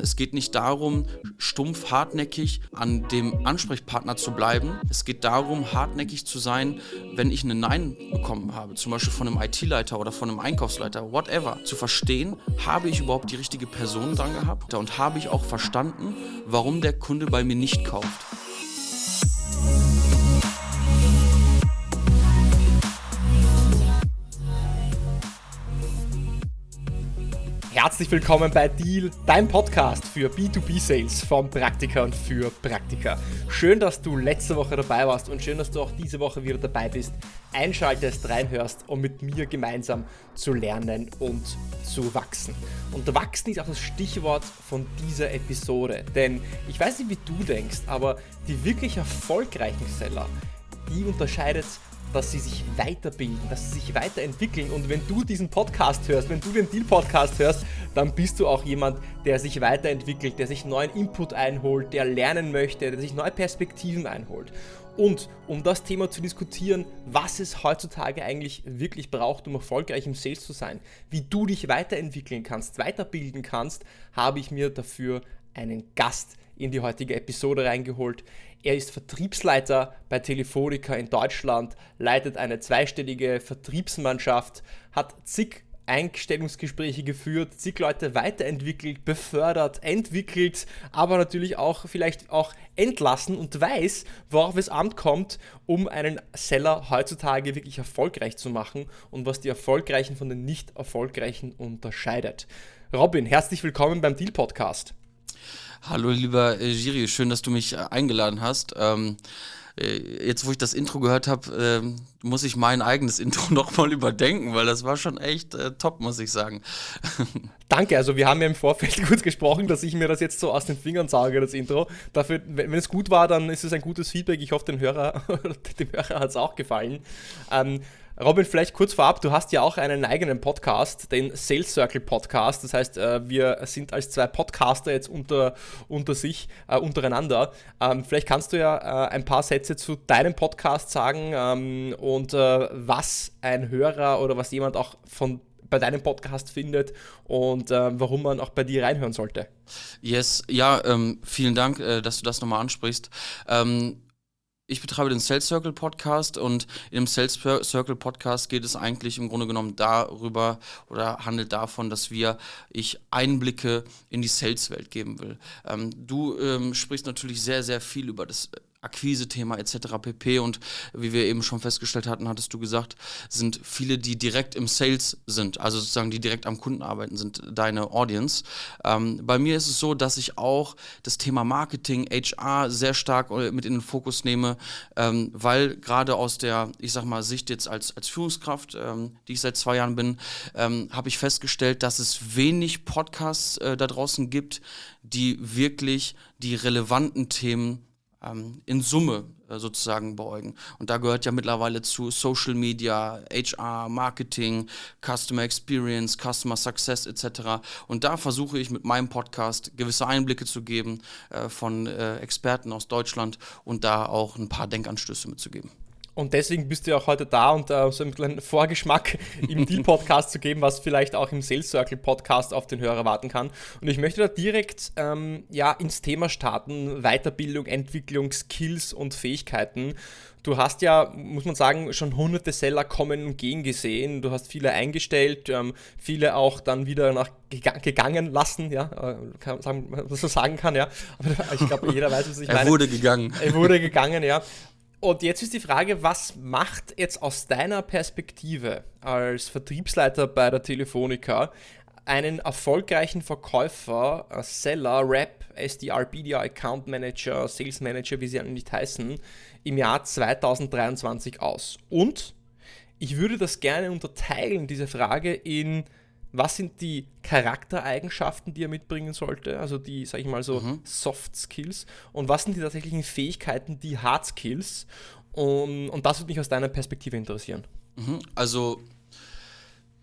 Es geht nicht darum, stumpf hartnäckig an dem Ansprechpartner zu bleiben. Es geht darum, hartnäckig zu sein, wenn ich einen Nein bekommen habe, zum Beispiel von einem IT-Leiter oder von einem Einkaufsleiter, whatever. Zu verstehen, habe ich überhaupt die richtige Person dran gehabt und habe ich auch verstanden, warum der Kunde bei mir nicht kauft. Herzlich willkommen bei Deal, dein Podcast für B2B-Sales von Praktika und für Praktika. Schön, dass du letzte Woche dabei warst und schön, dass du auch diese Woche wieder dabei bist, einschaltest, reinhörst, um mit mir gemeinsam zu lernen und zu wachsen. Und wachsen ist auch das Stichwort von dieser Episode, denn ich weiß nicht, wie du denkst, aber die wirklich erfolgreichen Seller, die unterscheidet dass sie sich weiterbilden, dass sie sich weiterentwickeln. Und wenn du diesen Podcast hörst, wenn du den Deal-Podcast hörst, dann bist du auch jemand, der sich weiterentwickelt, der sich neuen Input einholt, der lernen möchte, der sich neue Perspektiven einholt. Und um das Thema zu diskutieren, was es heutzutage eigentlich wirklich braucht, um erfolgreich im Sales zu sein, wie du dich weiterentwickeln kannst, weiterbilden kannst, habe ich mir dafür einen Gast in die heutige Episode reingeholt. Er ist Vertriebsleiter bei Telefonica in Deutschland, leitet eine zweistellige Vertriebsmannschaft, hat zig Einstellungsgespräche geführt, zig Leute weiterentwickelt, befördert, entwickelt, aber natürlich auch vielleicht auch entlassen und weiß, worauf es ankommt, um einen Seller heutzutage wirklich erfolgreich zu machen und was die Erfolgreichen von den nicht Erfolgreichen unterscheidet. Robin, herzlich willkommen beim Deal Podcast. Hallo lieber äh, Giri, schön, dass du mich äh, eingeladen hast. Ähm, äh, jetzt, wo ich das Intro gehört habe, ähm, muss ich mein eigenes Intro nochmal überdenken, weil das war schon echt äh, top, muss ich sagen. Danke, also wir haben ja im Vorfeld kurz gesprochen, dass ich mir das jetzt so aus den Fingern sage, das Intro. Dafür, wenn, es gut war, dann ist es ein gutes Feedback. Ich hoffe, dem Hörer, dem Hörer hat es auch gefallen. Ähm, Robin, vielleicht kurz vorab, du hast ja auch einen eigenen Podcast, den Sales Circle Podcast. Das heißt, äh, wir sind als zwei Podcaster jetzt unter, unter sich, äh, untereinander. Ähm, vielleicht kannst du ja äh, ein paar Sätze zu deinem Podcast sagen ähm, und äh, was ein Hörer oder was jemand auch von bei deinem Podcast findet und äh, warum man auch bei dir reinhören sollte. Yes, ja, ähm, vielen Dank, äh, dass du das nochmal ansprichst. Ähm, ich betreibe den Sales Circle Podcast und im Sales Circle Podcast geht es eigentlich im Grunde genommen darüber oder handelt davon, dass wir ich Einblicke in die Sales-Welt geben will. Ähm, du ähm, sprichst natürlich sehr, sehr viel über das Akquise-Thema etc. pp. Und wie wir eben schon festgestellt hatten, hattest du gesagt, sind viele, die direkt im Sales sind, also sozusagen die direkt am Kunden arbeiten, sind deine Audience. Ähm, bei mir ist es so, dass ich auch das Thema Marketing, HR sehr stark äh, mit in den Fokus nehme, ähm, weil gerade aus der, ich sag mal, Sicht jetzt als, als Führungskraft, ähm, die ich seit zwei Jahren bin, ähm, habe ich festgestellt, dass es wenig Podcasts äh, da draußen gibt, die wirklich die relevanten Themen ähm, in Summe äh, sozusagen beäugen. Und da gehört ja mittlerweile zu Social Media, HR, Marketing, Customer Experience, Customer Success etc. Und da versuche ich mit meinem Podcast gewisse Einblicke zu geben äh, von äh, Experten aus Deutschland und da auch ein paar Denkanstöße mitzugeben. Und deswegen bist du ja auch heute da und uh, so einen kleinen Vorgeschmack im Deal-Podcast zu geben, was vielleicht auch im Sales Circle-Podcast auf den Hörer warten kann. Und ich möchte da direkt ähm, ja, ins Thema starten: Weiterbildung, Entwicklung, Skills und Fähigkeiten. Du hast ja, muss man sagen, schon hunderte Seller kommen und gehen gesehen. Du hast viele eingestellt, ähm, viele auch dann wieder nach gegangen lassen, ja, äh, kann, sagen, was man so sagen kann, ja. Aber ich glaube, jeder weiß, was ich meine. Er wurde gegangen. Er wurde gegangen, ja. Und jetzt ist die Frage, was macht jetzt aus deiner Perspektive als Vertriebsleiter bei der Telefonica einen erfolgreichen Verkäufer, Seller, Rep, SDR, BDR, Account Manager, Sales Manager, wie sie nicht heißen, im Jahr 2023 aus? Und ich würde das gerne unterteilen, diese Frage, in was sind die Charaktereigenschaften, die er mitbringen sollte, also die, sag ich mal so, mhm. Soft Skills und was sind die tatsächlichen Fähigkeiten, die Hard Skills und, und das würde mich aus deiner Perspektive interessieren. Mhm. Also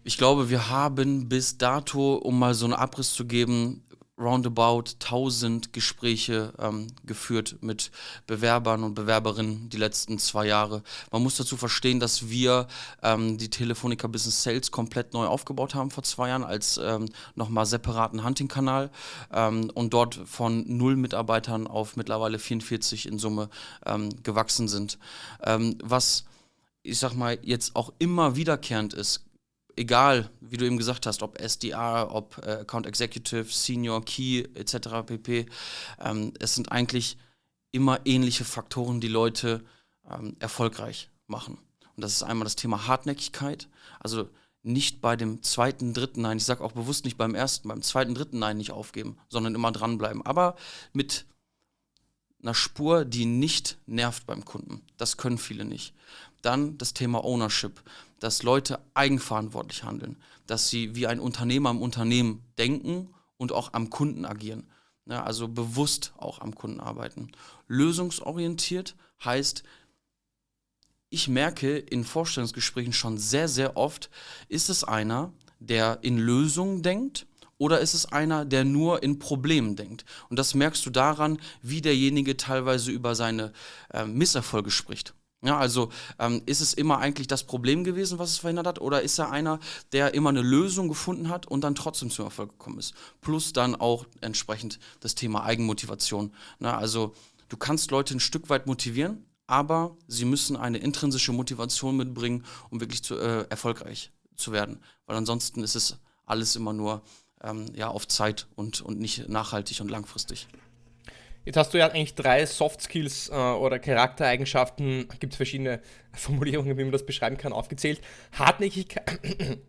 ich glaube, wir haben bis dato, um mal so einen Abriss zu geben, roundabout 1000 Gespräche ähm, geführt mit Bewerbern und Bewerberinnen die letzten zwei Jahre. Man muss dazu verstehen, dass wir ähm, die Telefonica Business Sales komplett neu aufgebaut haben vor zwei Jahren als ähm, nochmal separaten Hunting-Kanal ähm, und dort von null Mitarbeitern auf mittlerweile 44 in Summe ähm, gewachsen sind. Ähm, was ich sag mal, jetzt auch immer wiederkehrend ist, egal, wie du eben gesagt hast, ob SDR, ob äh, Account Executive, Senior, Key etc. pp. Ähm, es sind eigentlich immer ähnliche Faktoren, die Leute ähm, erfolgreich machen. Und das ist einmal das Thema Hartnäckigkeit, also nicht bei dem zweiten, dritten Nein, ich sage auch bewusst nicht beim ersten, beim zweiten, dritten Nein nicht aufgeben, sondern immer dranbleiben. Aber mit einer Spur, die nicht nervt beim Kunden. Das können viele nicht. Dann das Thema Ownership dass Leute eigenverantwortlich handeln, dass sie wie ein Unternehmer im Unternehmen denken und auch am Kunden agieren. Ja, also bewusst auch am Kunden arbeiten. Lösungsorientiert heißt, ich merke in Vorstellungsgesprächen schon sehr, sehr oft, ist es einer, der in Lösungen denkt oder ist es einer, der nur in Problemen denkt? Und das merkst du daran, wie derjenige teilweise über seine äh, Misserfolge spricht. Ja, also ähm, ist es immer eigentlich das Problem gewesen, was es verhindert hat, oder ist er einer, der immer eine Lösung gefunden hat und dann trotzdem zum Erfolg gekommen ist? Plus dann auch entsprechend das Thema Eigenmotivation. Na, also du kannst Leute ein Stück weit motivieren, aber sie müssen eine intrinsische Motivation mitbringen, um wirklich zu, äh, erfolgreich zu werden. Weil ansonsten ist es alles immer nur ähm, ja, auf Zeit und, und nicht nachhaltig und langfristig. Jetzt hast du ja eigentlich drei Soft Skills äh, oder Charaktereigenschaften, gibt es verschiedene Formulierungen, wie man das beschreiben kann, aufgezählt. Hartnäckigkeit,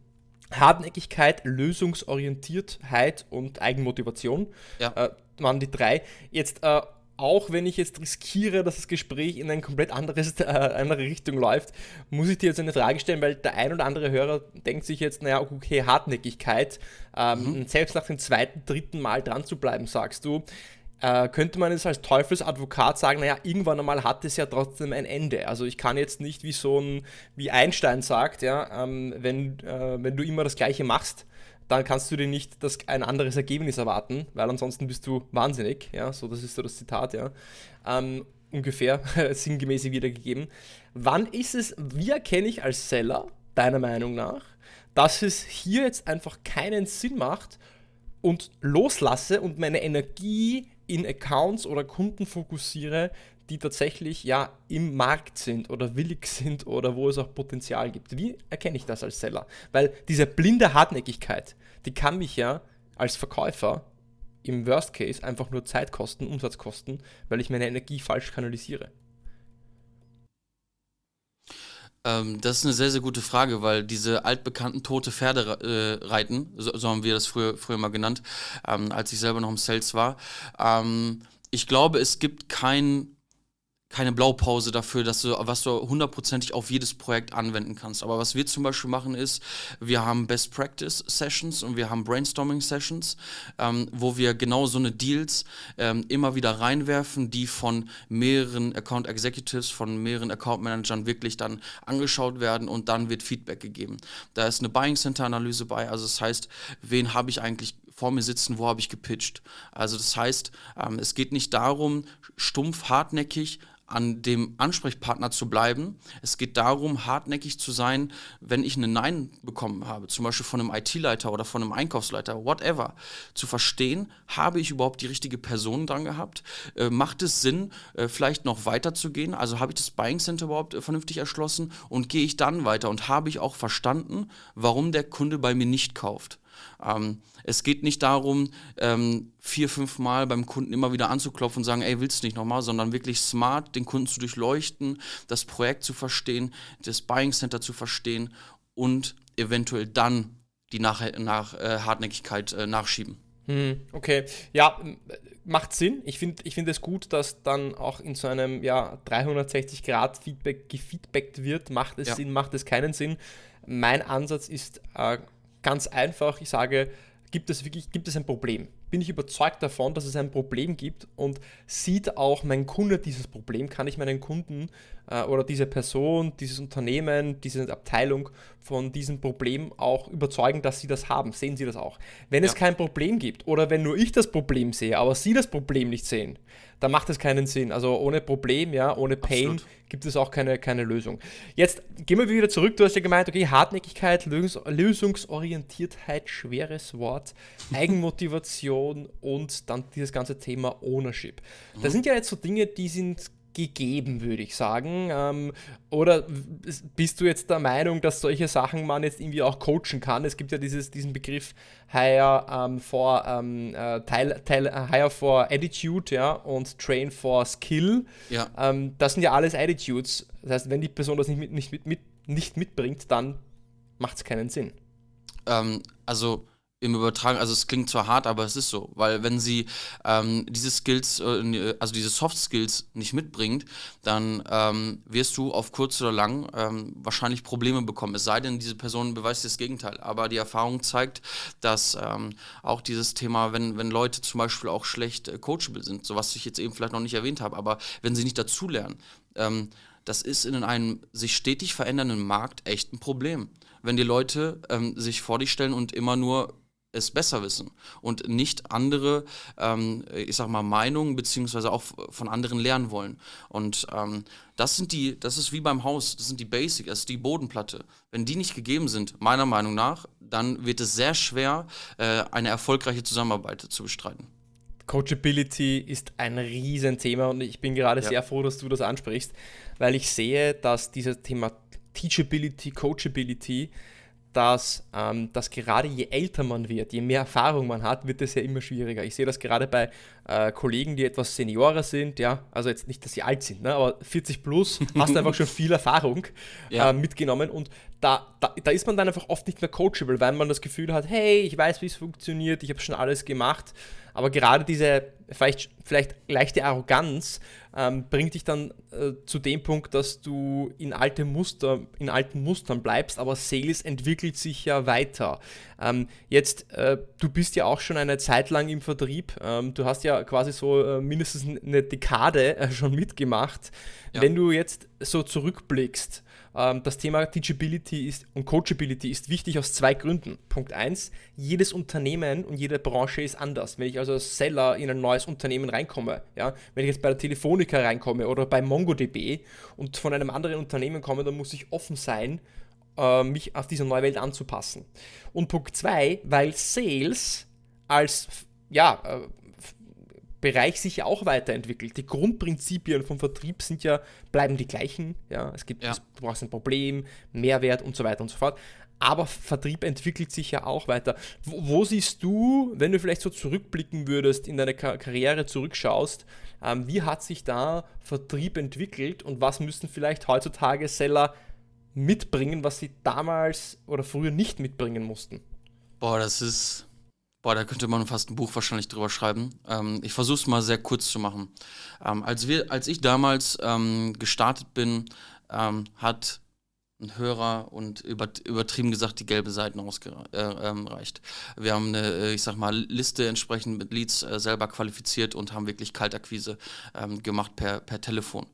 Hartnäckigkeit Lösungsorientiertheit und Eigenmotivation ja. äh, waren die drei. Jetzt äh, auch wenn ich jetzt riskiere, dass das Gespräch in eine komplett anderes, äh, andere Richtung läuft, muss ich dir jetzt eine Frage stellen, weil der ein oder andere Hörer denkt sich jetzt, naja, okay, Hartnäckigkeit, ähm, mhm. selbst nach dem zweiten, dritten Mal dran zu bleiben, sagst du äh, könnte man jetzt als Teufelsadvokat sagen, naja, irgendwann einmal hat es ja trotzdem ein Ende. Also ich kann jetzt nicht wie so ein, wie Einstein sagt, ja, ähm, wenn, äh, wenn du immer das Gleiche machst, dann kannst du dir nicht das, ein anderes Ergebnis erwarten, weil ansonsten bist du wahnsinnig, ja, so das ist so das Zitat, ja. Ähm, ungefähr sinngemäß wiedergegeben. Wann ist es, wie erkenne ich als Seller, deiner Meinung nach, dass es hier jetzt einfach keinen Sinn macht und loslasse und meine Energie in Accounts oder Kunden fokussiere, die tatsächlich ja im Markt sind oder willig sind oder wo es auch Potenzial gibt. Wie erkenne ich das als Seller? Weil diese blinde Hartnäckigkeit, die kann mich ja als Verkäufer im Worst Case einfach nur Zeit kosten, Umsatz kosten, weil ich meine Energie falsch kanalisiere. Ähm, das ist eine sehr, sehr gute Frage, weil diese altbekannten tote Pferde äh, reiten, so, so, haben wir das früher, früher mal genannt, ähm, als ich selber noch im Sales war. Ähm, ich glaube, es gibt kein keine Blaupause dafür, dass du, was du hundertprozentig auf jedes Projekt anwenden kannst. Aber was wir zum Beispiel machen ist, wir haben Best Practice Sessions und wir haben Brainstorming Sessions, ähm, wo wir genau so eine Deals ähm, immer wieder reinwerfen, die von mehreren Account Executives, von mehreren Account Managern wirklich dann angeschaut werden und dann wird Feedback gegeben. Da ist eine Buying Center Analyse bei, also das heißt, wen habe ich eigentlich vor mir sitzen, wo habe ich gepitcht. Also das heißt, ähm, es geht nicht darum, stumpf, hartnäckig an dem Ansprechpartner zu bleiben. Es geht darum, hartnäckig zu sein, wenn ich eine Nein bekommen habe, zum Beispiel von einem IT-Leiter oder von einem Einkaufsleiter, whatever. Zu verstehen, habe ich überhaupt die richtige Person dran gehabt? Äh, macht es Sinn, äh, vielleicht noch weiter zu gehen? Also habe ich das Buying Center überhaupt äh, vernünftig erschlossen und gehe ich dann weiter und habe ich auch verstanden, warum der Kunde bei mir nicht kauft? Ähm, es geht nicht darum, ähm, vier, fünf Mal beim Kunden immer wieder anzuklopfen und sagen, ey, willst du nicht nochmal, sondern wirklich smart den Kunden zu durchleuchten, das Projekt zu verstehen, das Buying Center zu verstehen und eventuell dann die nach, nach äh, Hartnäckigkeit äh, nachschieben. Hm, okay, ja, macht Sinn. Ich finde ich find es gut, dass dann auch in so einem ja, 360-Grad-Feedback gefeedbackt wird. Macht es ja. Sinn, macht es keinen Sinn? Mein Ansatz ist äh, ganz einfach, ich sage, gibt es wirklich, gibt es ein Problem? bin ich überzeugt davon, dass es ein Problem gibt und sieht auch mein Kunde dieses Problem, kann ich meinen Kunden äh, oder diese Person, dieses Unternehmen, diese Abteilung von diesem Problem auch überzeugen, dass sie das haben. Sehen sie das auch. Wenn ja. es kein Problem gibt oder wenn nur ich das Problem sehe, aber sie das Problem nicht sehen, dann macht es keinen Sinn. Also ohne Problem, ja, ohne Pain Absolut. gibt es auch keine, keine Lösung. Jetzt gehen wir wieder zurück. Du hast ja gemeint, okay, Hartnäckigkeit, Lösungs Lösungsorientiertheit, schweres Wort, Eigenmotivation und dann dieses ganze Thema Ownership. Das mhm. sind ja jetzt so Dinge, die sind gegeben, würde ich sagen. Ähm, oder bist du jetzt der Meinung, dass solche Sachen man jetzt irgendwie auch coachen kann? Es gibt ja dieses, diesen Begriff Hire ähm, for ähm, äh, teil, teil, äh, Hire for Attitude, ja, und Train for Skill. Ja. Ähm, das sind ja alles Attitudes. Das heißt, wenn die Person das nicht, mit, nicht, mit, mit, nicht mitbringt, dann macht es keinen Sinn. Ähm, also im Übertragen, also es klingt zwar hart, aber es ist so, weil wenn sie ähm, diese Skills, äh, also diese Soft Skills nicht mitbringt, dann ähm, wirst du auf kurz oder lang ähm, wahrscheinlich Probleme bekommen. Es sei denn, diese Person beweist das Gegenteil. Aber die Erfahrung zeigt, dass ähm, auch dieses Thema, wenn, wenn Leute zum Beispiel auch schlecht äh, coachable sind, so was ich jetzt eben vielleicht noch nicht erwähnt habe, aber wenn sie nicht dazulernen, ähm, das ist in einem sich stetig verändernden Markt echt ein Problem. Wenn die Leute ähm, sich vor dich stellen und immer nur es besser wissen und nicht andere, ähm, ich sag mal, Meinungen beziehungsweise auch von anderen lernen wollen. Und ähm, das sind die, das ist wie beim Haus, das sind die Basic, das ist die Bodenplatte. Wenn die nicht gegeben sind, meiner Meinung nach, dann wird es sehr schwer, äh, eine erfolgreiche Zusammenarbeit zu bestreiten. Coachability ist ein Riesenthema und ich bin gerade ja. sehr froh, dass du das ansprichst, weil ich sehe, dass dieses Thema Teachability, Coachability dass, ähm, dass gerade je älter man wird, je mehr Erfahrung man hat, wird es ja immer schwieriger. Ich sehe das gerade bei äh, Kollegen, die etwas Seniorer sind, ja, also jetzt nicht, dass sie alt sind, ne, aber 40 plus, hast du einfach schon viel Erfahrung ja. äh, mitgenommen und da, da, da ist man dann einfach oft nicht mehr coachable, weil man das Gefühl hat, hey, ich weiß, wie es funktioniert, ich habe schon alles gemacht aber gerade diese vielleicht, vielleicht leichte Arroganz ähm, bringt dich dann äh, zu dem Punkt, dass du in, alte Muster, in alten Mustern bleibst, aber Sales entwickelt sich ja weiter. Ähm, jetzt, äh, du bist ja auch schon eine Zeit lang im Vertrieb. Ähm, du hast ja quasi so äh, mindestens eine Dekade äh, schon mitgemacht. Ja. Wenn du jetzt so zurückblickst, ähm, das Thema Teachability ist und Coachability ist wichtig aus zwei Gründen. Punkt eins: jedes Unternehmen und jede Branche ist anders. Wenn ich also als Seller in ein neues Unternehmen reinkomme, ja, wenn ich jetzt bei der Telefonica reinkomme oder bei MongoDB und von einem anderen Unternehmen komme, dann muss ich offen sein, äh, mich auf diese neue Welt anzupassen. Und Punkt zwei: weil Sales als ja, äh, Bereich sich ja auch weiterentwickelt. Die Grundprinzipien vom Vertrieb sind ja, bleiben die gleichen. Ja, es gibt, ja. du brauchst ein Problem, Mehrwert und so weiter und so fort. Aber Vertrieb entwickelt sich ja auch weiter. Wo, wo siehst du, wenn du vielleicht so zurückblicken würdest, in deine Kar Karriere zurückschaust, ähm, wie hat sich da Vertrieb entwickelt und was müssen vielleicht heutzutage Seller mitbringen, was sie damals oder früher nicht mitbringen mussten? Boah, das ist Boah, da könnte man fast ein Buch wahrscheinlich drüber schreiben. Ähm, ich versuche es mal sehr kurz zu machen. Ähm, als, wir, als ich damals ähm, gestartet bin, ähm, hat ein Hörer und über, übertrieben gesagt die gelbe Seiten ausgereicht. Äh, ähm, wir haben eine, äh, ich sag mal, Liste entsprechend mit Leads äh, selber qualifiziert und haben wirklich Kaltakquise ähm, gemacht per, per Telefon.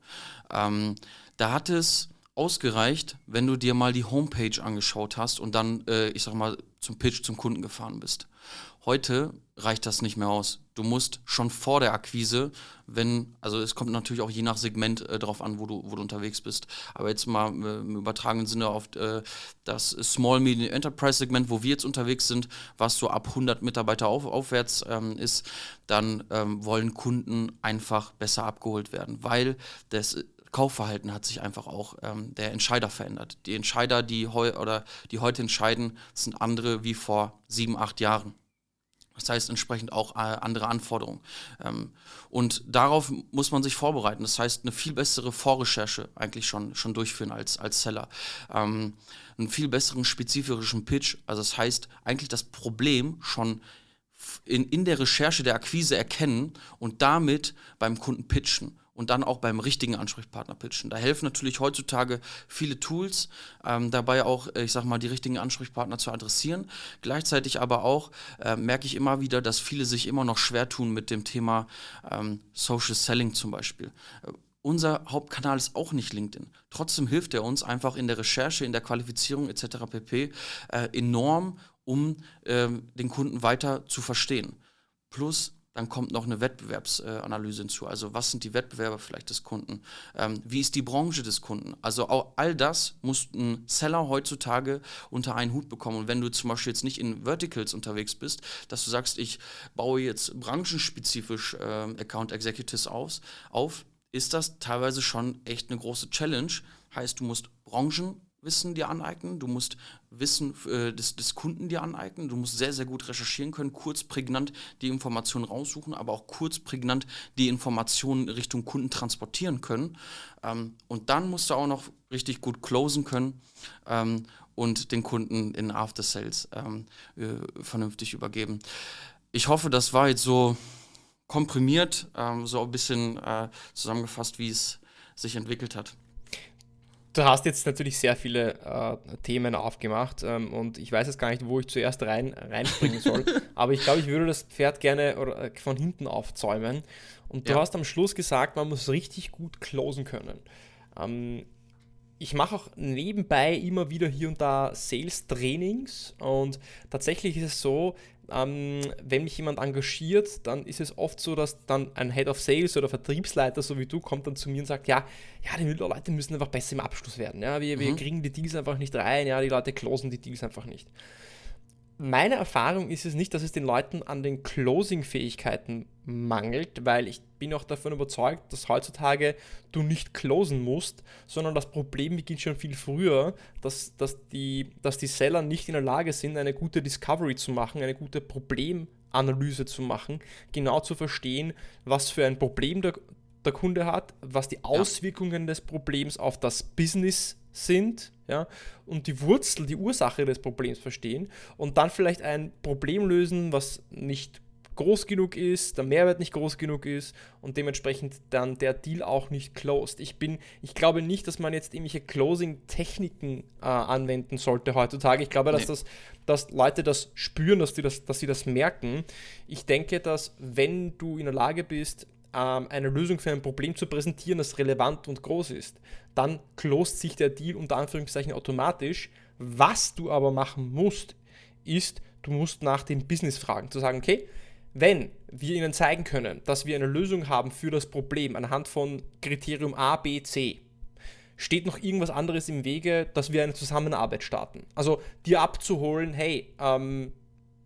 da hat es ausgereicht, wenn du dir mal die Homepage angeschaut hast und dann, äh, ich sag mal, zum Pitch zum Kunden gefahren bist. Heute reicht das nicht mehr aus. Du musst schon vor der Akquise, wenn, also es kommt natürlich auch je nach Segment äh, drauf an, wo du, wo du unterwegs bist. Aber jetzt mal äh, im übertragenen Sinne auf äh, das Small Medium Enterprise Segment, wo wir jetzt unterwegs sind, was so ab 100 Mitarbeiter auf, aufwärts ähm, ist, dann ähm, wollen Kunden einfach besser abgeholt werden, weil das Kaufverhalten hat sich einfach auch ähm, der Entscheider verändert. Die Entscheider, die, heu oder die heute entscheiden, sind andere wie vor sieben, acht Jahren. Das heißt entsprechend auch äh, andere Anforderungen. Ähm, und darauf muss man sich vorbereiten. Das heißt, eine viel bessere Vorrecherche eigentlich schon, schon durchführen als, als Seller. Ähm, einen viel besseren spezifischen Pitch. Also das heißt, eigentlich das Problem schon in, in der Recherche der Akquise erkennen und damit beim Kunden pitchen und dann auch beim richtigen Ansprechpartner pitchen. Da helfen natürlich heutzutage viele Tools, ähm, dabei auch, ich sag mal, die richtigen Ansprechpartner zu adressieren. Gleichzeitig aber auch äh, merke ich immer wieder, dass viele sich immer noch schwer tun mit dem Thema ähm, Social Selling zum Beispiel. Äh, unser Hauptkanal ist auch nicht LinkedIn. Trotzdem hilft er uns einfach in der Recherche, in der Qualifizierung etc. pp. Äh, enorm, um ähm, den Kunden weiter zu verstehen. Plus dann kommt noch eine Wettbewerbsanalyse hinzu. Also was sind die Wettbewerber vielleicht des Kunden? Ähm, wie ist die Branche des Kunden? Also auch all das muss ein Seller heutzutage unter einen Hut bekommen. Und wenn du zum Beispiel jetzt nicht in Verticals unterwegs bist, dass du sagst, ich baue jetzt branchenspezifisch äh, Account Executives aus, auf, ist das teilweise schon echt eine große Challenge. Heißt, du musst Branchen Wissen dir aneignen, du musst Wissen äh, des, des Kunden dir aneignen, du musst sehr, sehr gut recherchieren können, kurz prägnant die Informationen raussuchen, aber auch kurz prägnant die Informationen Richtung Kunden transportieren können. Ähm, und dann musst du auch noch richtig gut closen können ähm, und den Kunden in After Sales ähm, äh, vernünftig übergeben. Ich hoffe, das war jetzt so komprimiert, ähm, so ein bisschen äh, zusammengefasst, wie es sich entwickelt hat. Du hast jetzt natürlich sehr viele äh, Themen aufgemacht ähm, und ich weiß jetzt gar nicht, wo ich zuerst rein, reinspringen soll, aber ich glaube, ich würde das Pferd gerne äh, von hinten aufzäumen. Und du ja. hast am Schluss gesagt, man muss richtig gut closen können. Ähm, ich mache auch nebenbei immer wieder hier und da Sales-Trainings und tatsächlich ist es so, ähm, wenn mich jemand engagiert, dann ist es oft so, dass dann ein Head of Sales oder Vertriebsleiter, so wie du, kommt dann zu mir und sagt, ja, ja, die Leute müssen einfach besser im Abschluss werden. Ja, wir, mhm. wir kriegen die Deals einfach nicht rein, ja, die Leute closen die Deals einfach nicht meine Erfahrung ist es nicht, dass es den Leuten an den Closing-Fähigkeiten mangelt, weil ich bin auch davon überzeugt, dass heutzutage du nicht closen musst, sondern das Problem beginnt schon viel früher, dass, dass, die, dass die Seller nicht in der Lage sind, eine gute Discovery zu machen, eine gute Problemanalyse zu machen, genau zu verstehen, was für ein Problem der, der Kunde hat, was die Auswirkungen ja. des Problems auf das Business sind ja, und die Wurzel, die Ursache des Problems verstehen und dann vielleicht ein Problem lösen, was nicht groß genug ist, der Mehrwert nicht groß genug ist und dementsprechend dann der Deal auch nicht closed. Ich bin, ich glaube nicht, dass man jetzt irgendwelche Closing-Techniken äh, anwenden sollte heutzutage. Ich glaube, dass nee. das, dass Leute das spüren, dass, die das, dass sie das merken. Ich denke, dass wenn du in der Lage bist, ähm, eine Lösung für ein Problem zu präsentieren, das relevant und groß ist, dann closed sich der Deal unter Anführungszeichen automatisch. Was du aber machen musst, ist, du musst nach dem Business fragen, zu sagen, okay, wenn wir Ihnen zeigen können, dass wir eine Lösung haben für das Problem anhand von Kriterium A, B, C, steht noch irgendwas anderes im Wege, dass wir eine Zusammenarbeit starten. Also dir abzuholen, hey, ähm,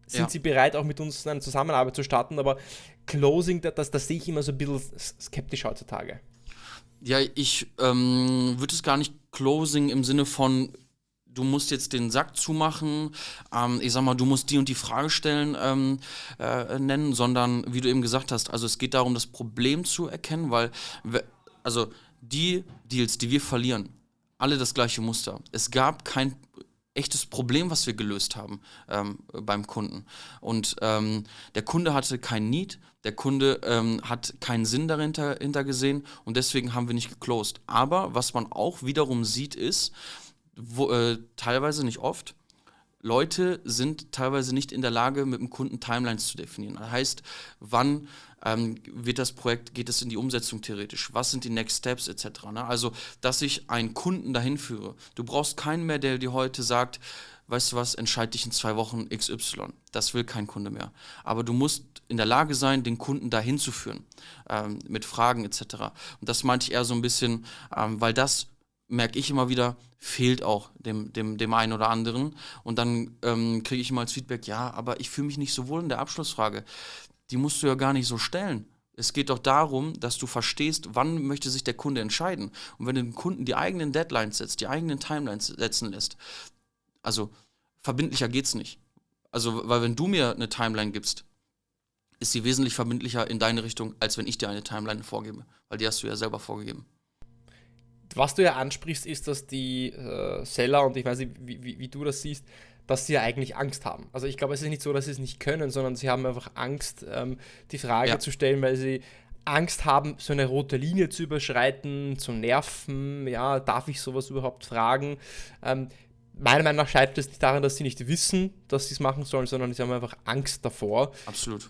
sind ja. Sie bereit, auch mit uns eine Zusammenarbeit zu starten? Aber Closing, das, das sehe ich immer so ein bisschen skeptisch heutzutage. Ja, ich ähm, würde es gar nicht Closing im Sinne von, du musst jetzt den Sack zumachen, ähm, ich sag mal, du musst die und die Frage stellen ähm, äh, nennen, sondern wie du eben gesagt hast, also es geht darum, das Problem zu erkennen, weil, also die Deals, die wir verlieren, alle das gleiche Muster. Es gab kein echtes Problem, was wir gelöst haben ähm, beim Kunden. Und ähm, der Kunde hatte keinen Need, der Kunde ähm, hat keinen Sinn dahinter gesehen und deswegen haben wir nicht geclosed. Aber was man auch wiederum sieht, ist, wo, äh, teilweise nicht oft, Leute sind teilweise nicht in der Lage, mit dem Kunden Timelines zu definieren. Das heißt, wann ähm, wird das Projekt, geht es in die Umsetzung theoretisch? Was sind die Next Steps etc.? Ne? Also, dass ich einen Kunden dahin führe. Du brauchst keinen mehr, der dir heute sagt, weißt du was, entscheide dich in zwei Wochen XY. Das will kein Kunde mehr. Aber du musst in der Lage sein, den Kunden dahin zu führen, ähm, mit Fragen etc. Und das meinte ich eher so ein bisschen, ähm, weil das merke ich immer wieder, fehlt auch dem, dem, dem einen oder anderen. Und dann ähm, kriege ich immer als Feedback, ja, aber ich fühle mich nicht so wohl in der Abschlussfrage die musst du ja gar nicht so stellen. Es geht doch darum, dass du verstehst, wann möchte sich der Kunde entscheiden. Und wenn du dem Kunden die eigenen Deadlines setzt, die eigenen Timelines setzen lässt, also verbindlicher geht's nicht. Also, weil wenn du mir eine Timeline gibst, ist sie wesentlich verbindlicher in deine Richtung, als wenn ich dir eine Timeline vorgebe, weil die hast du ja selber vorgegeben. Was du ja ansprichst, ist, dass die äh, Seller, und ich weiß nicht, wie, wie, wie du das siehst, dass sie ja eigentlich Angst haben. Also ich glaube, es ist nicht so, dass sie es nicht können, sondern sie haben einfach Angst, ähm, die Frage ja. zu stellen, weil sie Angst haben, so eine rote Linie zu überschreiten, zu nerven, ja, darf ich sowas überhaupt fragen? Ähm, meiner Meinung nach scheitert es nicht daran, dass sie nicht wissen, dass sie es machen sollen, sondern sie haben einfach Angst davor. Absolut.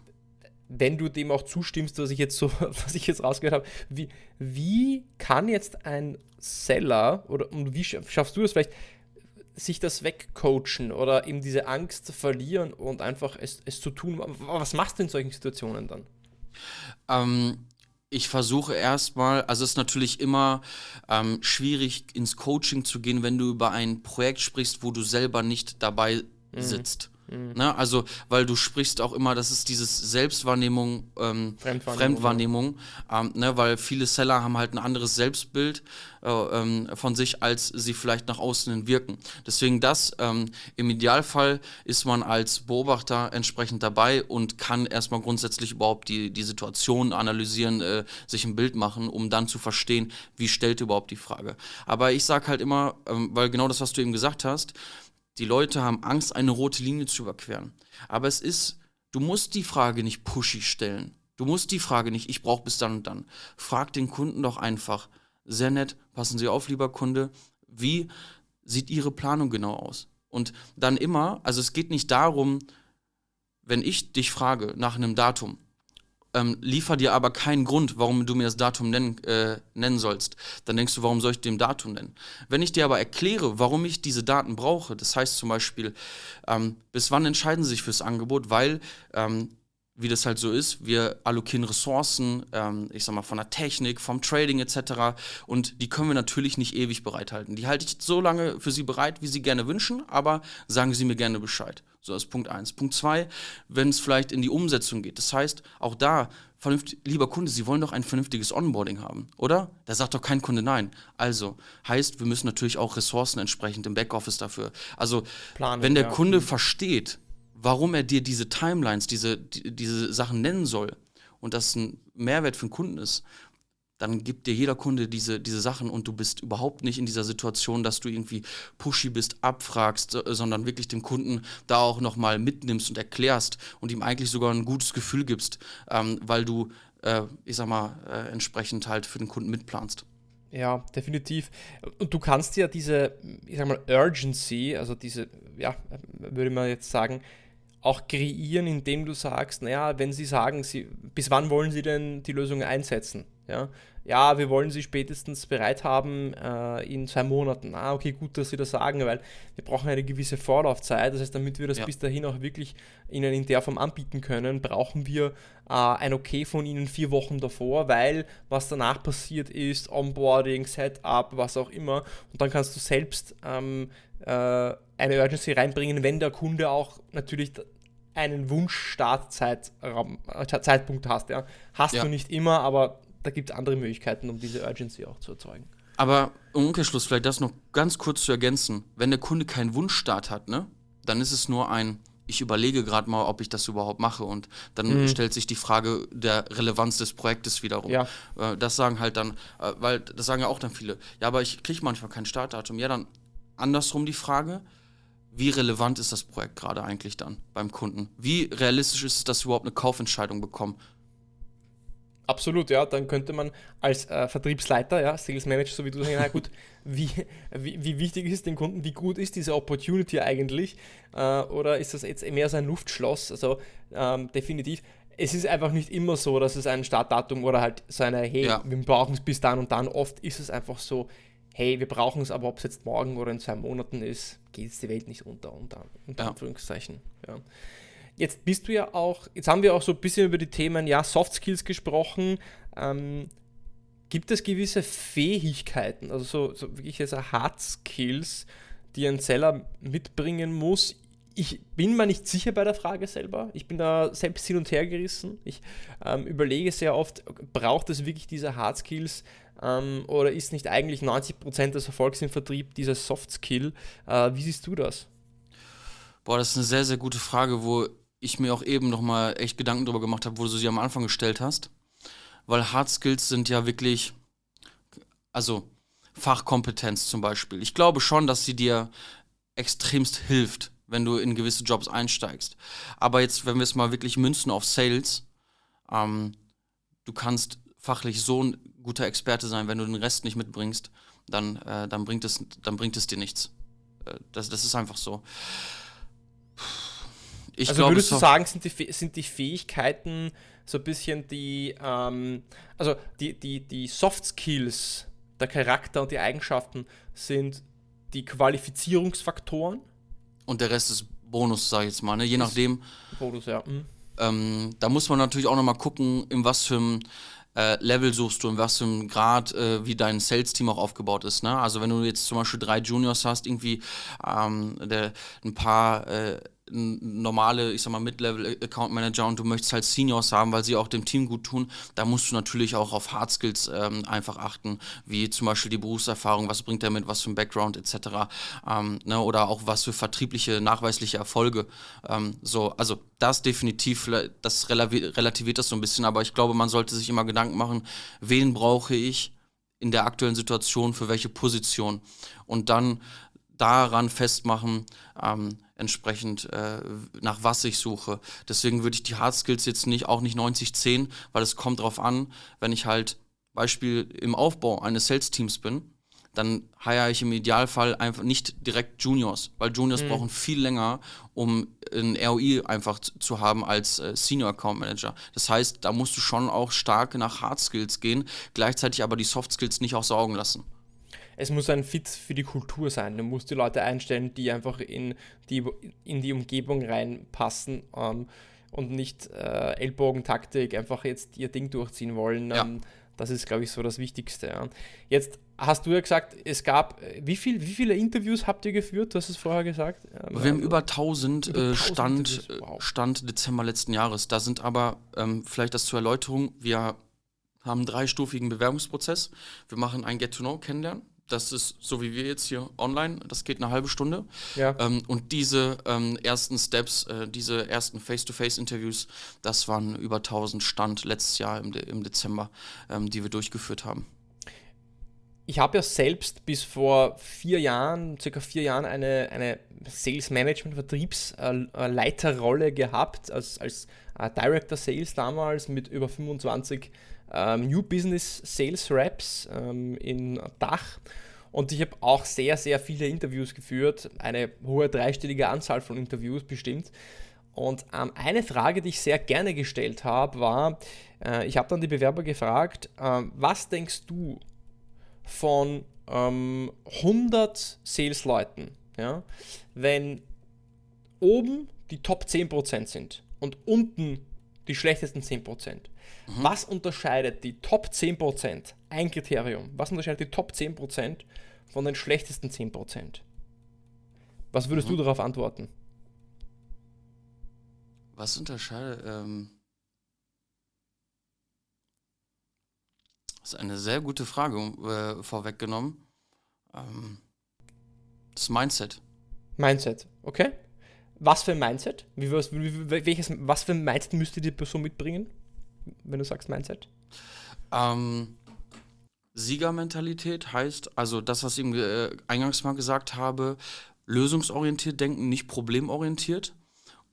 Wenn du dem auch zustimmst, was ich jetzt so, was ich jetzt rausgehört habe, wie, wie kann jetzt ein Seller oder und wie schaffst du das vielleicht, sich das wegcoachen oder eben diese Angst verlieren und einfach es, es zu tun? Was machst du in solchen Situationen dann? Ähm, ich versuche erstmal, also es ist natürlich immer ähm, schwierig ins Coaching zu gehen, wenn du über ein Projekt sprichst, wo du selber nicht dabei mhm. sitzt. Mhm. Ne? Also, weil du sprichst auch immer, das ist dieses Selbstwahrnehmung, ähm, Fremdwahrnehmung, Fremdwahrnehmung ähm, ne? weil viele Seller haben halt ein anderes Selbstbild äh, ähm, von sich, als sie vielleicht nach außen hin wirken. Deswegen das, ähm, im Idealfall ist man als Beobachter entsprechend dabei und kann erstmal grundsätzlich überhaupt die, die Situation analysieren, äh, sich ein Bild machen, um dann zu verstehen, wie stellt überhaupt die Frage. Aber ich sage halt immer, ähm, weil genau das, was du eben gesagt hast, die Leute haben Angst, eine rote Linie zu überqueren. Aber es ist, du musst die Frage nicht pushy stellen. Du musst die Frage nicht, ich brauche bis dann und dann. Frag den Kunden doch einfach. Sehr nett, passen Sie auf, lieber Kunde. Wie sieht Ihre Planung genau aus? Und dann immer, also es geht nicht darum, wenn ich dich frage nach einem Datum, ähm, liefer dir aber keinen Grund, warum du mir das Datum nennen, äh, nennen sollst. Dann denkst du, warum soll ich dem Datum nennen? Wenn ich dir aber erkläre, warum ich diese Daten brauche, das heißt zum Beispiel, ähm, bis wann entscheiden sie sich fürs Angebot, weil ähm, wie das halt so ist, wir allokieren Ressourcen, ähm, ich sag mal von der Technik, vom Trading etc. Und die können wir natürlich nicht ewig bereithalten. Die halte ich so lange für Sie bereit, wie Sie gerne wünschen, aber sagen Sie mir gerne Bescheid. So ist Punkt 1. Punkt 2, wenn es vielleicht in die Umsetzung geht. Das heißt, auch da, lieber Kunde, Sie wollen doch ein vernünftiges Onboarding haben, oder? Da sagt doch kein Kunde nein. Also, heißt, wir müssen natürlich auch Ressourcen entsprechend im Backoffice dafür. Also, Planen, wenn der ja. Kunde mhm. versteht, warum er dir diese Timelines, diese, die, diese Sachen nennen soll und das ein Mehrwert für den Kunden ist, dann gibt dir jeder Kunde diese, diese Sachen und du bist überhaupt nicht in dieser Situation, dass du irgendwie pushy bist, abfragst, sondern wirklich dem Kunden da auch nochmal mitnimmst und erklärst und ihm eigentlich sogar ein gutes Gefühl gibst, ähm, weil du, äh, ich sag mal, äh, entsprechend halt für den Kunden mitplanst. Ja, definitiv. Und du kannst ja diese, ich sag mal, Urgency, also diese, ja, würde man jetzt sagen, auch kreieren, indem du sagst, naja, wenn sie sagen, sie, bis wann wollen sie denn die Lösung einsetzen? Ja, ja wir wollen sie spätestens bereit haben äh, in zwei Monaten. Ah, okay, gut, dass sie das sagen, weil wir brauchen eine gewisse Vorlaufzeit. Das heißt, damit wir das ja. bis dahin auch wirklich ihnen in der Form anbieten können, brauchen wir äh, ein Okay von ihnen vier Wochen davor, weil was danach passiert ist, Onboarding, Setup, was auch immer. Und dann kannst du selbst ähm, äh, eine Urgency reinbringen, wenn der Kunde auch natürlich einen Wunsch-Startzeitpunkt äh, hast. Ja. Hast ja. du nicht immer, aber da gibt es andere Möglichkeiten, um diese Urgency auch zu erzeugen. Aber im Umkehrschluss, vielleicht das noch ganz kurz zu ergänzen. Wenn der Kunde keinen Wunschstart hat, ne, dann ist es nur ein, ich überlege gerade mal, ob ich das überhaupt mache. Und dann mhm. stellt sich die Frage der Relevanz des Projektes wiederum. Ja. Äh, das sagen halt dann, äh, weil das sagen ja auch dann viele, ja, aber ich kriege manchmal kein Startdatum. Ja, dann andersrum die Frage, wie relevant ist das Projekt gerade eigentlich dann beim Kunden? Wie realistisch ist es, dass wir überhaupt eine Kaufentscheidung bekommen? Absolut, ja. Dann könnte man als äh, Vertriebsleiter, ja, Sales Manager, so wie du sagen, na gut, wie, wie, wie, wichtig ist dem Kunden, wie gut ist diese Opportunity eigentlich? Äh, oder ist das jetzt mehr so ein Luftschloss? Also ähm, definitiv. Es ist einfach nicht immer so, dass es ein Startdatum oder halt so eine, hey, ja. wir brauchen es bis dann und dann. Oft ist es einfach so, hey, wir brauchen es, aber ob es jetzt morgen oder in zwei Monaten ist, geht es die Welt nicht unter, unter, unter ja. Anführungszeichen. Ja. Jetzt bist du ja auch, jetzt haben wir auch so ein bisschen über die Themen, ja, Soft Skills gesprochen. Ähm, gibt es gewisse Fähigkeiten, also so, so wirklich also Hard Skills, die ein Seller mitbringen muss? Ich bin mir nicht sicher bei der Frage selber. Ich bin da selbst hin und her gerissen. Ich ähm, überlege sehr oft, braucht es wirklich diese Hard Skills? Ähm, oder ist nicht eigentlich 90% des Erfolgs im Vertrieb dieser Soft Skill? Äh, wie siehst du das? Boah, das ist eine sehr, sehr gute Frage, wo ich mir auch eben nochmal echt Gedanken darüber gemacht habe, wo du sie am Anfang gestellt hast. Weil Hard Skills sind ja wirklich, also Fachkompetenz zum Beispiel. Ich glaube schon, dass sie dir extremst hilft, wenn du in gewisse Jobs einsteigst. Aber jetzt, wenn wir es mal wirklich münzen auf Sales, ähm, du kannst fachlich so ein guter Experte sein, wenn du den Rest nicht mitbringst, dann, äh, dann, bringt, es, dann bringt es dir nichts. Äh, das, das ist einfach so. Ich also glaub, würdest du sagen, sind die, sind die Fähigkeiten so ein bisschen die, ähm, also die, die, die Soft Skills, der Charakter und die Eigenschaften sind die Qualifizierungsfaktoren? Und der Rest ist Bonus, sag ich jetzt mal, ne? je nachdem. Bonus, ja. Mhm. Ähm, da muss man natürlich auch nochmal gucken, in was für einem äh, Level suchst du, in was für einem Grad, äh, wie dein Sales-Team auch aufgebaut ist. Ne? Also wenn du jetzt zum Beispiel drei Juniors hast, irgendwie ähm, der, ein paar äh, normale, ich sag mal, Mid-Level-Account Manager und du möchtest halt Seniors haben, weil sie auch dem Team gut tun, da musst du natürlich auch auf Hard Skills ähm, einfach achten, wie zum Beispiel die Berufserfahrung, was bringt er mit, was für ein Background etc. Ähm, ne, oder auch was für vertriebliche, nachweisliche Erfolge. Ähm, so, also das definitiv, das relativiert das so ein bisschen, aber ich glaube, man sollte sich immer Gedanken machen, wen brauche ich in der aktuellen Situation für welche Position und dann daran festmachen, ähm, entsprechend äh, nach was ich suche. Deswegen würde ich die Hard Skills jetzt nicht, auch nicht 90-10, weil es kommt darauf an, wenn ich halt Beispiel im Aufbau eines Sales-Teams bin, dann heiere ich im Idealfall einfach nicht direkt Juniors, weil Juniors mhm. brauchen viel länger, um ein ROI einfach zu haben als äh, Senior Account Manager. Das heißt, da musst du schon auch stark nach Hard Skills gehen, gleichzeitig aber die Soft Skills nicht außer lassen es muss ein Fit für die Kultur sein. Du musst die Leute einstellen, die einfach in die, in die Umgebung reinpassen ähm, und nicht äh, Ellbogentaktik einfach jetzt ihr Ding durchziehen wollen. Ja. Ähm, das ist, glaube ich, so das Wichtigste. Ja. Jetzt hast du ja gesagt, es gab, wie, viel, wie viele Interviews habt ihr geführt? Du hast es vorher gesagt. Ähm, Wir haben über 1000, über 1000 äh, Stand, wow. Stand Dezember letzten Jahres. Da sind aber, ähm, vielleicht das zur Erläuterung, wir haben einen dreistufigen Bewerbungsprozess. Wir machen ein Get-to-Know kennenlernen das ist so wie wir jetzt hier online, das geht eine halbe Stunde. Ja. Ähm, und diese ähm, ersten Steps, äh, diese ersten Face-to-Face-Interviews, das waren über 1000 Stand letztes Jahr im, De im Dezember, ähm, die wir durchgeführt haben. Ich habe ja selbst bis vor vier Jahren, circa vier Jahren, eine, eine Sales Management, Vertriebsleiterrolle gehabt, als, als äh, Director Sales damals mit über 25 ähm, New Business Sales Reps ähm, in Dach. Und ich habe auch sehr, sehr viele Interviews geführt, eine hohe dreistellige Anzahl von Interviews bestimmt. Und ähm, eine Frage, die ich sehr gerne gestellt habe, war, äh, ich habe dann die Bewerber gefragt, äh, was denkst du von ähm, 100 Sales-Leuten, ja, wenn oben die Top 10% sind und unten die schlechtesten 10%. Mhm. Was unterscheidet die Top 10%? Ein Kriterium. Was unterscheidet die Top 10% von den schlechtesten 10%? Was würdest mhm. du darauf antworten? Was unterscheidet. Ähm das ist eine sehr gute Frage äh, vorweggenommen. Ähm das Mindset. Mindset, okay. Was für ein Mindset? Wie, was, welches, was für ein Mindset müsste die Person mitbringen, wenn du sagst Mindset? Ähm, Siegermentalität heißt, also das, was ich äh, eingangs mal gesagt habe, lösungsorientiert denken, nicht problemorientiert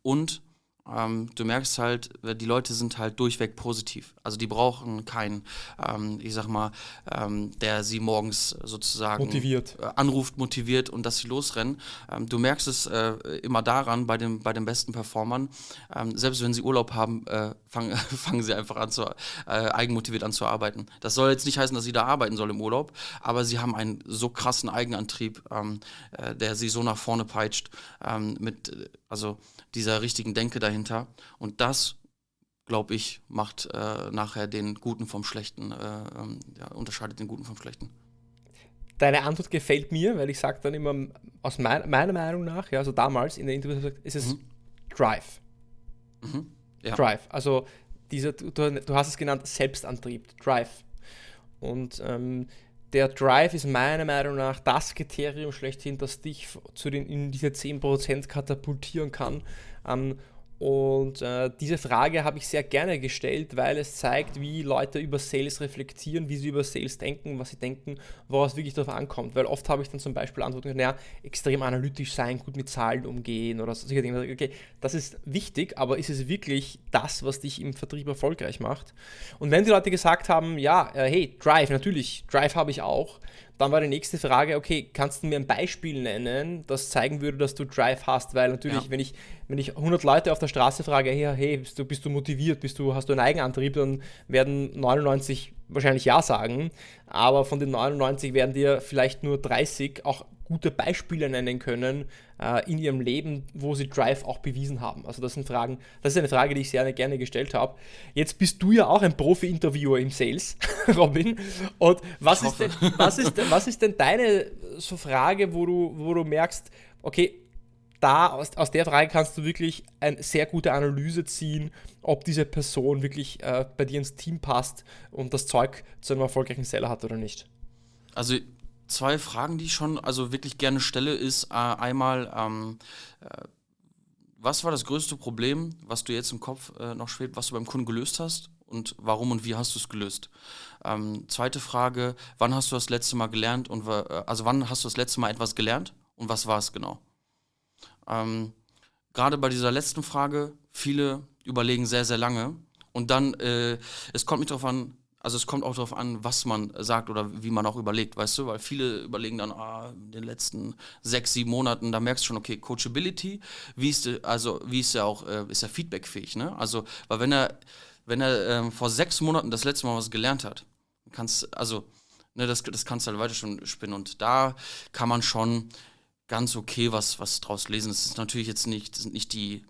und ähm, du merkst halt, die Leute sind halt durchweg positiv. Also die brauchen keinen, ähm, ich sag mal, ähm, der sie morgens sozusagen motiviert. Äh, anruft, motiviert und dass sie losrennen. Ähm, du merkst es äh, immer daran bei, dem, bei den besten Performern, ähm, selbst wenn sie Urlaub haben, äh, fangen, fangen sie einfach an zu, äh, eigenmotiviert an zu arbeiten. Das soll jetzt nicht heißen, dass sie da arbeiten soll im Urlaub, aber sie haben einen so krassen Eigenantrieb, ähm, äh, der sie so nach vorne peitscht, mit, also dieser richtigen Denke dahinter. Und das, glaube ich, macht äh, nachher den Guten vom Schlechten, äh, ähm, ja, unterscheidet den Guten vom Schlechten. Deine Antwort gefällt mir, weil ich sage dann immer, aus mein, meiner Meinung nach, ja, also damals in der Interview ist es mhm. Drive. Mhm. Ja. Drive. Also dieser, du, du, hast es genannt, Selbstantrieb, Drive. Und ähm, der Drive ist meiner Meinung nach das Kriterium schlechthin, das dich zu den, in diese 10% katapultieren kann. Ähm, Und äh, diese Frage habe ich sehr gerne gestellt, weil es zeigt, wie Leute über Sales reflektieren, wie sie über Sales denken, was sie denken, woraus wirklich darauf ankommt. Weil oft habe ich dann zum Beispiel Antworten, naja, extrem analytisch sein, gut mit Zahlen umgehen oder solche Dinge. Okay, das ist wichtig, aber ist es wirklich das, was dich im Vertrieb erfolgreich macht? Und wenn die Leute gesagt haben, ja, äh, hey, Drive, natürlich, Drive habe ich auch, dann war die nächste Frage, okay, kannst du mir ein Beispiel nennen, das zeigen würde, dass du Drive hast? Weil natürlich, ja. wenn, ich, wenn ich 100 Leute auf der Straße frage, hey, hey bist, du, bist du motiviert, bist du, hast du einen Eigenantrieb, dann werden 99 wahrscheinlich Ja sagen. Aber von den 99 werden dir vielleicht nur 30 auch gute Beispiele nennen können äh, in ihrem Leben, wo sie Drive auch bewiesen haben. Also das sind Fragen, das ist eine Frage, die ich sehr gerne gestellt habe. Jetzt bist du ja auch ein Profi-Interviewer im Sales, Robin. Und was ist, denn, was, ist, was ist denn deine so Frage, wo du, wo du merkst, okay, da aus, aus der Frage kannst du wirklich eine sehr gute Analyse ziehen, ob diese Person wirklich äh, bei dir ins Team passt und das Zeug zu einem erfolgreichen Seller hat oder nicht. Also zwei Fragen, die ich schon also wirklich gerne stelle, ist äh, einmal, ähm, äh, was war das größte Problem, was du jetzt im Kopf äh, noch schwebt, was du beim Kunden gelöst hast und warum und wie hast du es gelöst? Ähm, zweite Frage, wann hast du das letzte Mal gelernt und äh, also wann hast du das letzte Mal etwas gelernt und was war es genau? Ähm, Gerade bei dieser letzten Frage, viele überlegen sehr, sehr lange. Und dann, äh, es kommt nicht darauf an, also es kommt auch darauf an, was man sagt oder wie man auch überlegt, weißt du, weil viele überlegen dann, ah, in den letzten sechs, sieben Monaten, da merkst du schon, okay, Coachability, wie ist, also wie ist er auch, äh, ist er feedbackfähig, ne? Also, weil wenn er, wenn er ähm, vor sechs Monaten das letzte Mal was gelernt hat, kannst, also, ne, das, das kannst du halt weiter schon spinnen. Und da kann man schon ganz okay was, was draus lesen. Das ist natürlich jetzt nicht, sind nicht die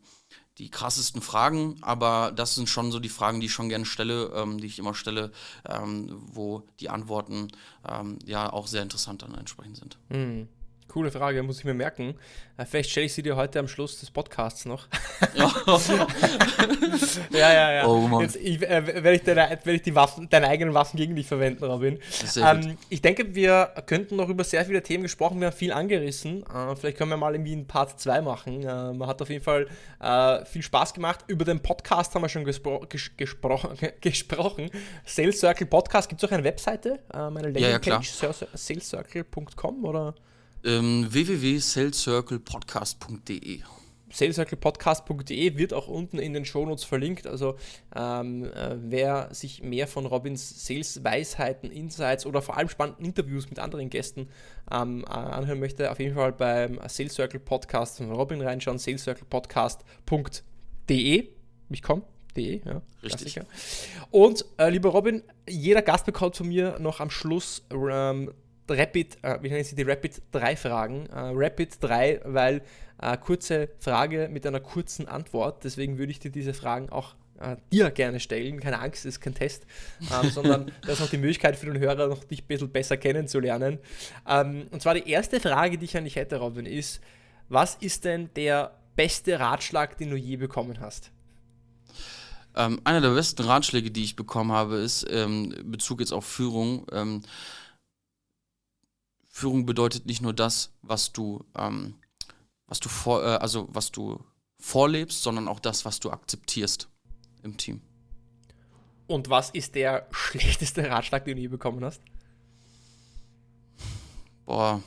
die krassesten Fragen, aber das sind schon so die Fragen, die ich schon gerne stelle, ähm, die ich immer stelle, ähm, wo die Antworten ähm, ja auch sehr interessant dann entsprechend sind. Mhm. Coole Frage, muss ich mir merken. Äh, vielleicht stelle ich sie dir heute am Schluss des Podcasts noch. Ja, ja, ja. ja. Oh, Mann. Jetzt, ich, äh, werde ich, deine, werd ich die Waffen, deine eigenen Waffen gegen dich verwenden, Robin. Ähm, ich denke, wir könnten noch über sehr viele Themen gesprochen. Wir haben viel angerissen. Äh, vielleicht können wir mal irgendwie einen Part 2 machen. Äh, man hat auf jeden Fall äh, viel Spaß gemacht. Über den Podcast haben wir schon gespro ges gesprochen. gesprochen. Sales Circle Podcast. Gibt es auch eine Webseite? Äh, meine Landingpage, ja, ja, salescircle.com oder? Ähm, www.salescirclepodcast.de salescirclepodcast.de wird auch unten in den Shownotes verlinkt. Also ähm, äh, wer sich mehr von Robins Sales-Weisheiten, Insights oder vor allem spannenden Interviews mit anderen Gästen ähm, äh, anhören möchte, auf jeden Fall beim Sales Circle Podcast von Robin reinschauen, salescirclepodcast.de. Ich komme. De, ja, Richtig. Klassiker. Und äh, lieber Robin, jeder Gast bekommt von mir noch am Schluss ähm, Rapid, äh, wie nennen Sie die Rapid 3 Fragen? Äh, Rapid 3, weil äh, kurze Frage mit einer kurzen Antwort. Deswegen würde ich dir diese Fragen auch äh, dir gerne stellen. Keine Angst, es ist kein Test, ähm, sondern das ist noch die Möglichkeit für den Hörer, noch dich ein bisschen besser kennenzulernen. Ähm, und zwar die erste Frage, die ich an dich hätte, Robin, ist: Was ist denn der beste Ratschlag, den du je bekommen hast? Ähm, einer der besten Ratschläge, die ich bekommen habe, ist ähm, Bezug jetzt auf Führung. Führung bedeutet nicht nur das, was du, ähm, was du vor, äh, also was du vorlebst, sondern auch das, was du akzeptierst im Team. Und was ist der schlechteste Ratschlag, den du je bekommen hast? Boah,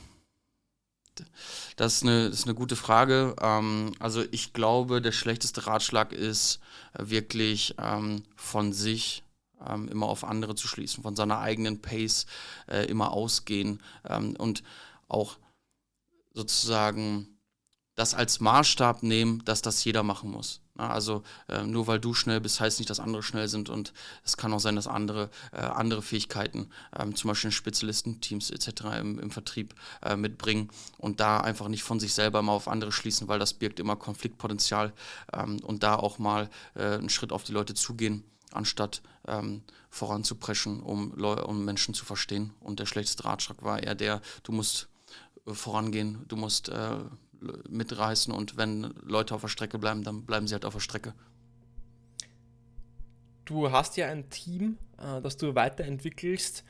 das ist eine, das ist eine gute Frage. Ähm, also ich glaube, der schlechteste Ratschlag ist wirklich ähm, von sich ähm, immer auf andere zu schließen, von seiner eigenen Pace äh, immer ausgehen ähm, und auch sozusagen das als Maßstab nehmen, dass das jeder machen muss. Also äh, nur weil du schnell bist, heißt nicht, dass andere schnell sind und es kann auch sein, dass andere äh, andere Fähigkeiten, ähm, zum Beispiel Spezialistenteams etc. im, im Vertrieb äh, mitbringen und da einfach nicht von sich selber mal auf andere schließen, weil das birgt immer Konfliktpotenzial ähm, und da auch mal äh, einen Schritt auf die Leute zugehen anstatt ähm, voranzupreschen, um, um Menschen zu verstehen. Und der schlechteste Ratschlag war eher der, du musst äh, vorangehen, du musst äh, mitreißen und wenn Leute auf der Strecke bleiben, dann bleiben sie halt auf der Strecke. Du hast ja ein Team, äh, das du weiterentwickelst.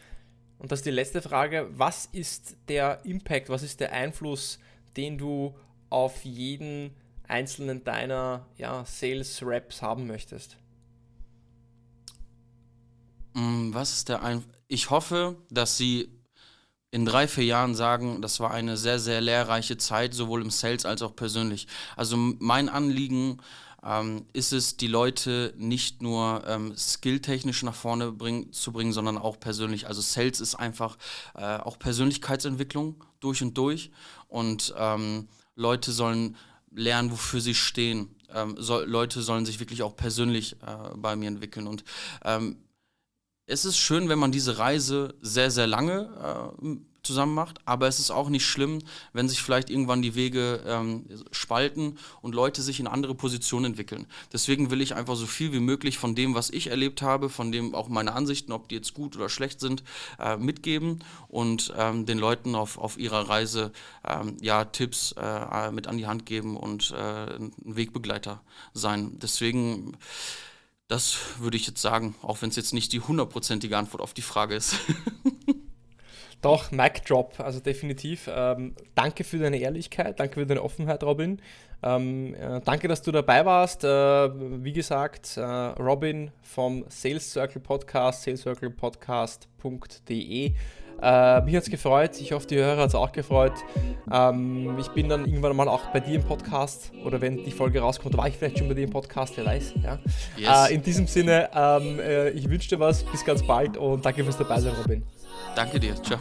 Und das ist die letzte Frage. Was ist der Impact, was ist der Einfluss, den du auf jeden einzelnen deiner ja, Sales Reps haben möchtest? Mm, was ist der ein Ich hoffe, dass sie in drei, vier Jahren sagen, das war eine sehr, sehr lehrreiche Zeit, sowohl im Sales als auch persönlich. Also mein Anliegen ähm, ist es, die Leute nicht nur ähm, skilltechnisch nach vorne bring, zu bringen, sondern auch persönlich. Also Sales ist einfach äh, auch Persönlichkeitsentwicklung durch und durch. Und ähm, Leute sollen lernen, wofür sie stehen. Ähm, so, Leute sollen sich wirklich auch persönlich äh, bei mir entwickeln. Und ähm, es ist schön, wenn man diese Reise sehr, sehr lange äh, zusammen macht, aber es ist auch nicht schlimm, wenn sich vielleicht irgendwann die Wege ähm, spalten und Leute sich in andere Positionen entwickeln. Deswegen will ich einfach so viel wie möglich von dem, was ich erlebt habe, von dem auch meine Ansichten, ob die jetzt gut oder schlecht sind, äh, mitgeben und ähm, den Leuten auf, auf ihrer Reise ähm, ja, Tipps äh, mit an die Hand geben und äh, ein Wegbegleiter sein. Deswegen das würde ich jetzt sagen, auch wenn es jetzt nicht die hundertprozentige Antwort auf die Frage ist. Doch, Mic Drop, also definitiv. Ähm, danke für deine Ehrlichkeit, danke für deine Offenheit, Robin. Ähm, äh, danke, dass du dabei warst. Äh, wie gesagt, äh, Robin vom Sales Circle Podcast, salescirclepodcast.de. Äh, mich hat es gefreut, ich hoffe, die Hörer hat es auch gefreut. Ähm, ich bin dann irgendwann mal auch bei dir im Podcast oder wenn die Folge rauskommt, war ich vielleicht schon bei dir im Podcast, wer weiß. Ja? Yes. Äh, in diesem Sinne, ähm, äh, ich wünsche dir was, bis ganz bald und danke fürs Dabeisein, Robin. Danke dir, ciao.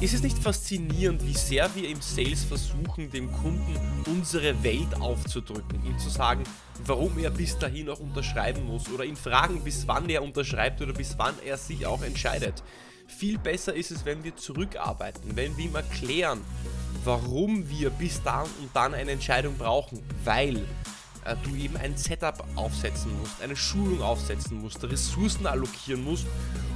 Ist es nicht faszinierend, wie sehr wir im Sales versuchen, dem Kunden unsere Welt aufzudrücken, ihm zu sagen, warum er bis dahin noch unterschreiben muss oder ihn fragen, bis wann er unterschreibt oder bis wann er sich auch entscheidet. Viel besser ist es, wenn wir zurückarbeiten, wenn wir ihm erklären, warum wir bis dann und dann eine Entscheidung brauchen, weil äh, du eben ein Setup aufsetzen musst, eine Schulung aufsetzen musst, Ressourcen allokieren musst,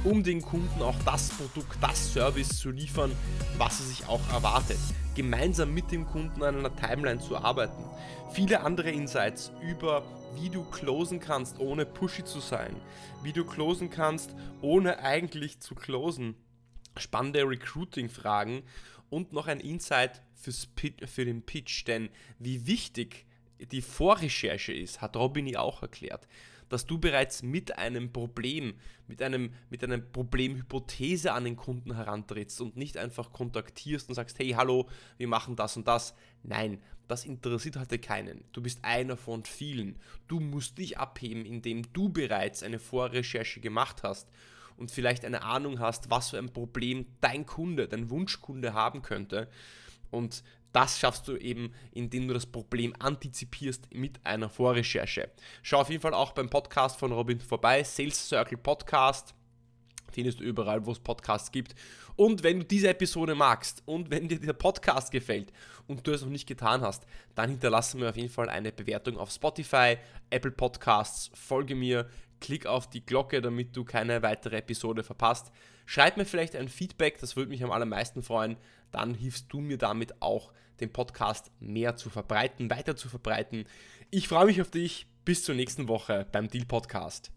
um den Kunden auch das Produkt, das Service zu liefern, was er sich auch erwartet. Gemeinsam mit dem Kunden an einer Timeline zu arbeiten. Viele andere Insights über wie du closen kannst, ohne pushy zu sein, wie du closen kannst, ohne eigentlich zu closen. Spannende Recruiting-Fragen und noch ein Insight fürs, für den Pitch, denn wie wichtig die Vorrecherche ist, hat Robini auch erklärt, dass du bereits mit einem Problem, mit einem, mit einer Problemhypothese an den Kunden herantrittst und nicht einfach kontaktierst und sagst, hey, hallo, wir machen das und das. Nein, das interessiert heute keinen. Du bist einer von vielen. Du musst dich abheben, indem du bereits eine Vorrecherche gemacht hast und vielleicht eine Ahnung hast, was für ein Problem dein Kunde, dein Wunschkunde haben könnte. Und das schaffst du eben, indem du das Problem antizipierst mit einer Vorrecherche. Schau auf jeden Fall auch beim Podcast von Robin vorbei, Sales Circle Podcast. Findest du überall, wo es Podcasts gibt. Und wenn du diese Episode magst und wenn dir der Podcast gefällt und du es noch nicht getan hast, dann hinterlasse mir auf jeden Fall eine Bewertung auf Spotify, Apple Podcasts, folge mir, klick auf die Glocke, damit du keine weitere Episode verpasst. Schreib mir vielleicht ein Feedback, das würde mich am allermeisten freuen. Dann hilfst du mir damit auch, den Podcast mehr zu verbreiten, weiter zu verbreiten. Ich freue mich auf dich. Bis zur nächsten Woche beim Deal Podcast.